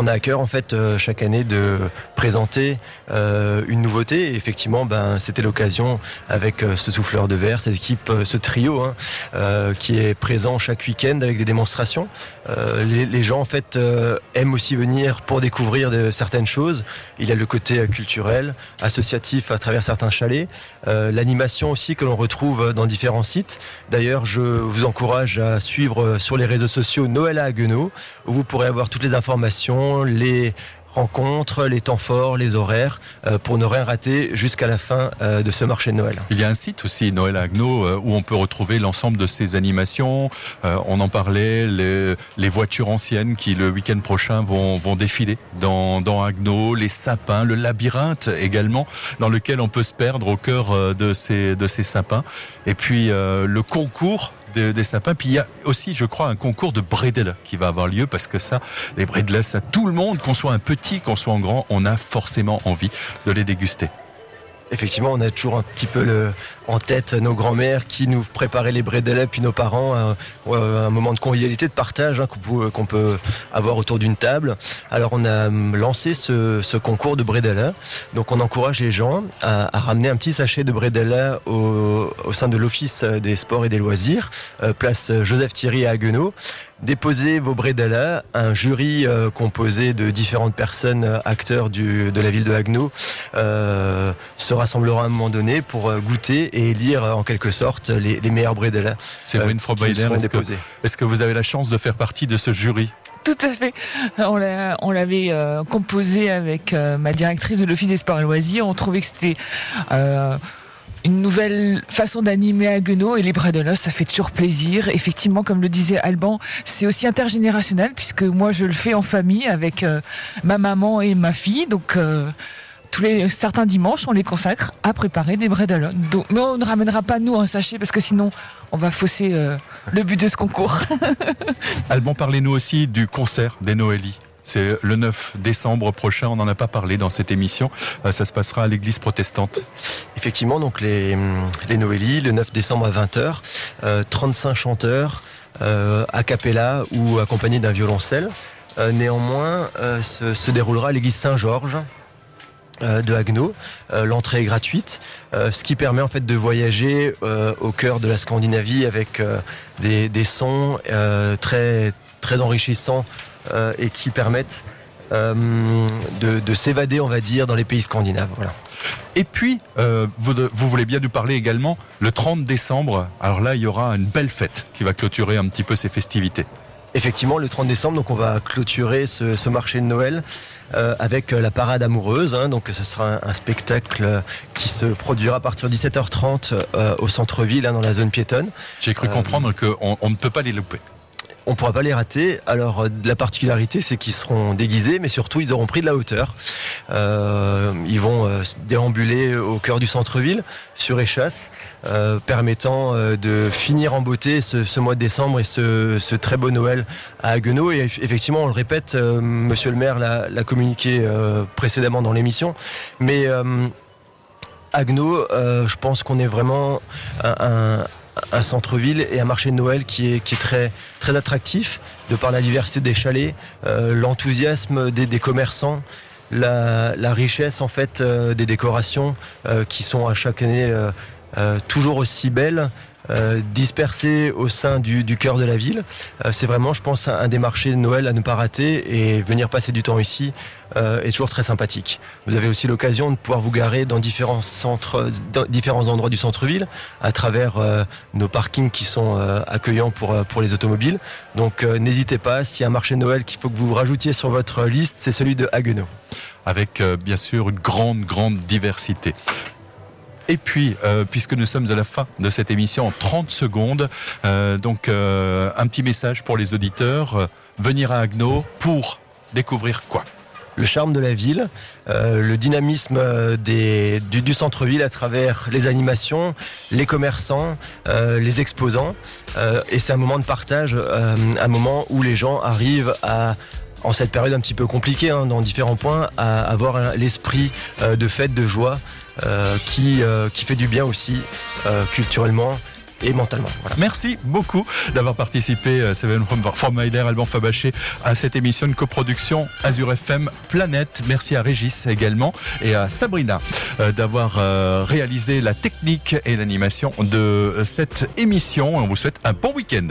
On a à cœur en fait euh, chaque année de présenter euh, une nouveauté. Et effectivement, ben c'était l'occasion avec euh, ce souffleur de verre, cette équipe, ce trio hein, qui est présent chaque week-end avec des démonstrations. Les, les gens en fait aiment aussi venir pour découvrir de, certaines choses. Il y a le côté culturel, associatif à travers certains chalets, l'animation aussi que l'on retrouve dans différents sites. D'ailleurs, je vous encourage à suivre sur les réseaux sociaux Noël à Haguenau, où vous pourrez avoir toutes les informations, les rencontres, les temps forts, les horaires, euh, pour ne rien rater jusqu'à la fin euh, de ce marché de Noël. Il y a un site aussi, Noël à Agno, euh, où on peut retrouver l'ensemble de ces animations. On en parlait, les, voitures anciennes qui le week-end prochain vont, vont défiler dans, dans Agno, les sapins, le labyrinthe également, dans lequel on peut se perdre au cœur de ces, de ces sapins. Et puis le concours des, sapins. Puis il y a aussi, je crois, un concours de bredel qui va avoir lieu parce que ça, les bredels, ça tout le monde, qu'on soit un petit, qu'on soit un grand, on a forcément envie de les déguster. Effectivement, on a toujours un petit peu le, en tête nos grands-mères qui nous préparaient les bredela, puis nos parents, un, ouais, un moment de convivialité, de partage hein, qu'on peut, qu'on peut avoir autour d'une table. Alors on a hum, lancé ce, concours de bredela. Donc on encourage les gens à, ramener un petit sachet de bredela au, au sein de l'Office des sports et des loisirs, euh, place Joseph Thierry à Haguenau. Déposez vos bredala, un jury euh, composé de différentes personnes, euh, acteurs du, de la ville de Haguenau, euh, se rassemblera à un moment donné pour euh, goûter et élire euh, en quelque sorte les, les meilleurs euh, qui Frohbeiler, seront est-ce que, est-ce que vous avez la chance de faire partie de ce jury? Tout à fait. On l'a- on l'avait euh, composé avec euh, ma directrice de l'Office des sports et loisirs. On trouvait que c'était euh, une nouvelle façon d'animer à Guenot et les bras de l'os, ça fait toujours plaisir. Effectivement, comme le disait Alban, c'est aussi intergénérationnel puisque moi je le fais en famille avec euh, ma maman et ma fille. Donc euh, tous les certains dimanches, on les consacre à préparer des bredel. Donc, mais on ne ramènera pas nous un sachet parce que sinon on va fausser euh, le but de ce concours. Alban, parlez-nous aussi du concert des Noélies. C'est le 9 décembre prochain, on n'en a pas parlé dans cette émission. Euh, Ça se passera à l'église protestante. Effectivement, donc les, les le 9 décembre à 20h, euh, 35 chanteurs euh, a cappella ou accompagnés d'un violoncelle. Euh, néanmoins, se, se déroulera à l'église Saint-Georges de Haguenau. L'entrée est gratuite, ce qui permet en fait de voyager au cœur de la Scandinavie avec des, sons très enrichissants euh, et qui permettent euh, de, de s'évader, on va dire, dans les pays scandinaves. Voilà. Et puis, euh, vous, vous voulez bien nous parler également le 30 décembre. Alors là, il y aura une belle fête qui va clôturer un petit peu ces festivités. Effectivement, le 30 décembre, donc on va clôturer ce, ce marché de Noël euh, avec la parade amoureuse. hein. donc ce sera un, un spectacle qui se produira à partir de 17h30 euh, au centre-ville, hein, dans la zone piétonne. J'ai cru comprendre qu'on on ne peut pas les louper. On pourra pas les rater. Alors euh, la particularité, c'est qu'ils seront déguisés, mais surtout ils auront pris de la hauteur. Euh, ils vont euh, déambuler au cœur du centre-ville sur échasse, permettant de finir en beauté ce, mois de décembre et ce, très beau Noël à Haguenau. Et eff- effectivement, on le répète, Monsieur le Maire l'a communiqué précédemment dans l'émission, mais euh, je pense qu'on est vraiment un- un centre-ville et un marché de Noël qui est, qui est très, très attractif de par la diversité des chalets, euh, l'enthousiasme des, commerçants, la, richesse en fait euh, des décorations euh, qui sont à chaque année toujours aussi belles. Euh, dispersées au sein du, du cœur de la ville. Euh, c'est vraiment, je pense, un, des marchés de Noël à ne pas rater et venir passer du temps ici euh, est toujours très sympathique. Vous avez aussi l'occasion de pouvoir vous garer dans différents centres, dans différents endroits du centre-ville, à travers euh, nos parkings qui sont euh, accueillants pour, euh, pour les automobiles. Donc n'hésitez pas, s'il y a un marché de Noël qu'il faut que vous rajoutiez sur votre liste, c'est celui de Haguenau. avec bien sûr une grande, grande diversité. Et puis, euh, puisque nous sommes à la fin de cette émission en 30 secondes, euh, donc euh, un petit message pour les auditeurs. venir à Agno pour découvrir quoi? Le charme de la ville, le dynamisme du, centre-ville à travers les animations, les commerçants, les exposants. Et c'est un moment de partage, un moment où les gens arrivent à en cette période un petit peu compliquée hein, dans différents points, à avoir l'esprit euh, de fête, de joie, euh, qui, euh, qui fait du bien aussi culturellement et mentalement. Merci beaucoup d'avoir participé, Seven from, Myler, Alban Fabaché, à cette émission de coproduction Azure FM Planète. Merci à Régis également et à Sabrina d'avoir réalisé la technique et l'animation de cette émission. On vous souhaite un bon week-end.